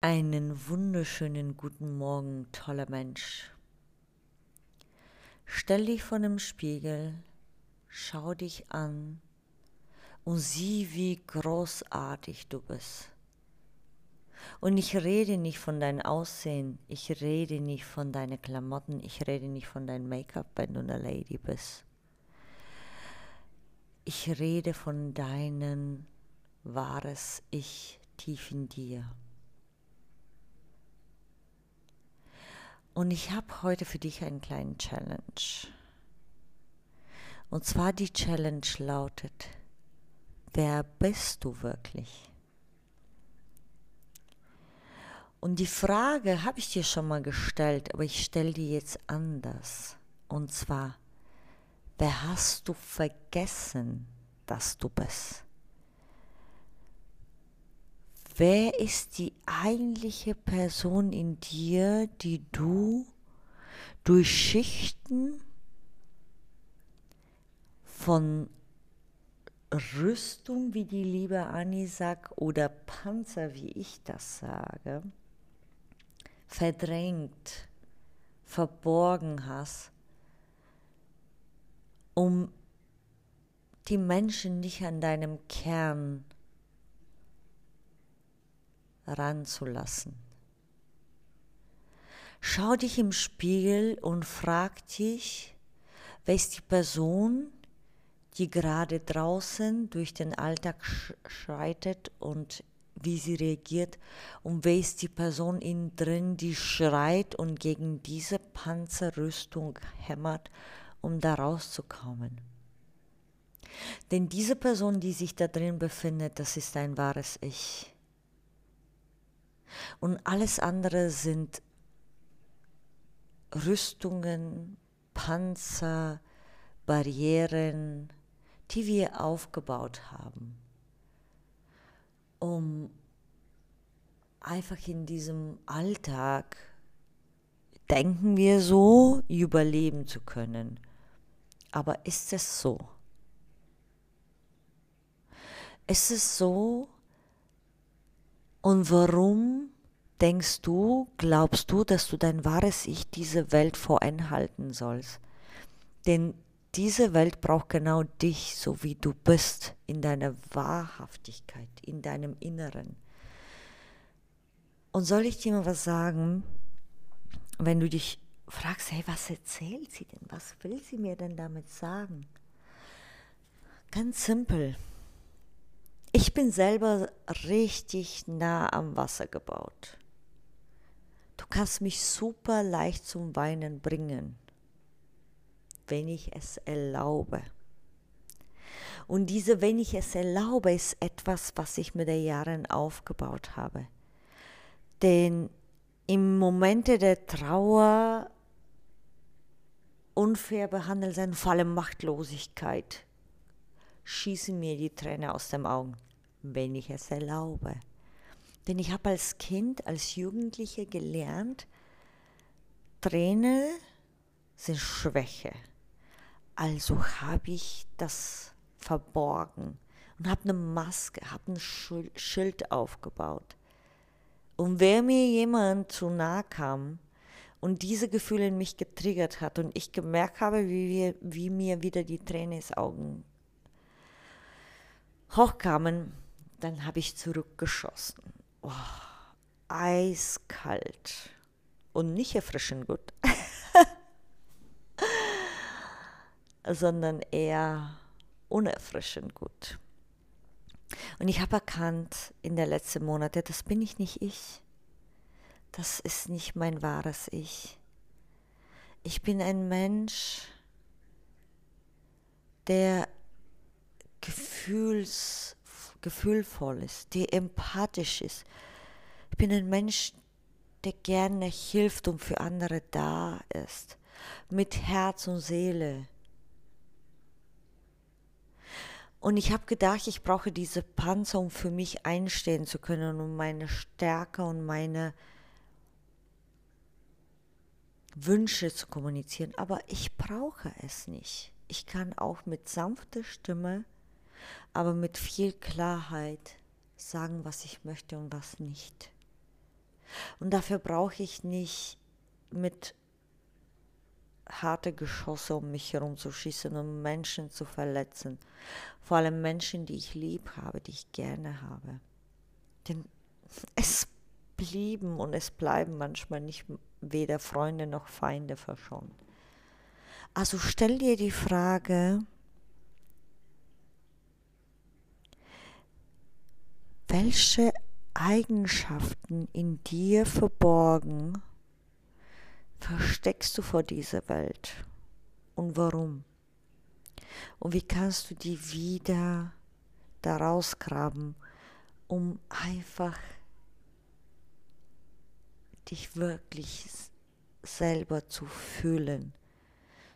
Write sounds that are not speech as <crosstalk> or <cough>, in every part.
Einen wunderschönen guten Morgen, toller Mensch. Stell dich vor dem Spiegel, schau dich an und sieh, wie großartig du bist. Und ich rede nicht von deinem Aussehen, ich rede nicht von deinen Klamotten, ich rede nicht von deinem Make-up, wenn du eine Lady bist. Ich rede von deinem wahres Ich tief in dir. Und ich habe heute für dich einen kleinen Challenge. Und zwar die Challenge lautet, wer bist du wirklich? Und die Frage habe ich dir schon mal gestellt, aber ich stelle die jetzt anders. Und zwar, wer hast du vergessen, dass du bist? Wer ist die eigentliche Person in dir, die du durch Schichten von Rüstung, wie die liebe Anni sagt, oder Panzer, wie ich das sage, verdrängt, verborgen hast, um die Menschen nicht an deinem Kern zu ranzulassen. Schau dich im Spiegel und frag dich, wer ist die Person, die gerade draußen durch den Alltag schreitet und wie sie reagiert und wer ist die Person innen drin, die schreit und gegen diese Panzerrüstung hämmert, um da rauszukommen. Denn diese Person, die sich da drin befindet, das ist ein wahres Ich. Und alles andere sind Rüstungen, Panzer, Barrieren, die wir aufgebaut haben, um einfach in diesem Alltag, denken wir so, überleben zu können. Aber ist es so? Ist es so, und warum denkst du, glaubst du, dass du dein wahres Ich diese Welt vorenthalten sollst? Denn diese Welt braucht genau dich, so wie du bist, in deiner Wahrhaftigkeit, in deinem Inneren. Und soll ich dir mal was sagen, wenn du dich fragst, hey, was erzählt sie denn? Was will sie mir denn damit sagen? Ganz simpel. Ich bin selber richtig nah am Wasser gebaut. Kannst mich super leicht zum Weinen bringen, wenn ich es erlaube. Und diese, wenn ich es erlaube, ist etwas, was ich mit den Jahren aufgebaut habe. Denn im Momente der Trauer, unfair behandelt sein, vor allem Machtlosigkeit, schießen mir die Tränen aus den Augen, wenn ich es erlaube. Denn ich habe als Kind, als Jugendliche gelernt, Tränen sind Schwäche. Also habe ich das verborgen und habe eine Maske, habe ein Schild aufgebaut. Und wer mir jemand zu nahe kam und diese Gefühle in mich getriggert hat und ich gemerkt habe, wie, wir, wie mir wieder die Tränen ins Augen hochkamen, dann habe ich zurückgeschossen. Oh, eiskalt und nicht erfrischend gut, <laughs> sondern eher unerfrischend gut. Und ich habe erkannt in den letzten Monaten, das bin ich nicht ich. Das ist nicht mein wahres Ich. Ich bin ein Mensch, der gefühls, gefühlvoll ist, die empathisch ist. Ich bin ein Mensch, der gerne hilft und für andere da ist, mit Herz und Seele. Und ich habe gedacht, ich brauche diese Panzer, um für mich einstehen zu können, um meine Stärke und meine Wünsche zu kommunizieren. Aber ich brauche es nicht. Ich kann auch mit sanfter Stimme aber mit viel Klarheit sagen, was ich möchte und was nicht. Und dafür brauche ich nicht mit harte Geschosse um mich herum zu schießen, um Menschen zu verletzen. Vor allem Menschen, die ich lieb habe, die ich gerne habe. Denn es blieben und es bleiben manchmal nicht weder Freunde noch Feinde verschont. Also stell dir die Frage, welche Eigenschaften in dir verborgen versteckst du vor dieser Welt und warum? Und wie kannst du die wieder daraus graben, um einfach dich wirklich selber zu fühlen,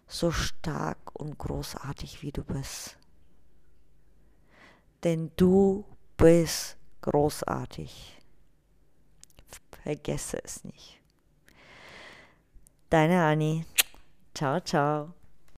so stark und großartig wie du bist. Denn du bist großartig. Vergesse es nicht. Deine Anni. Ciao, ciao.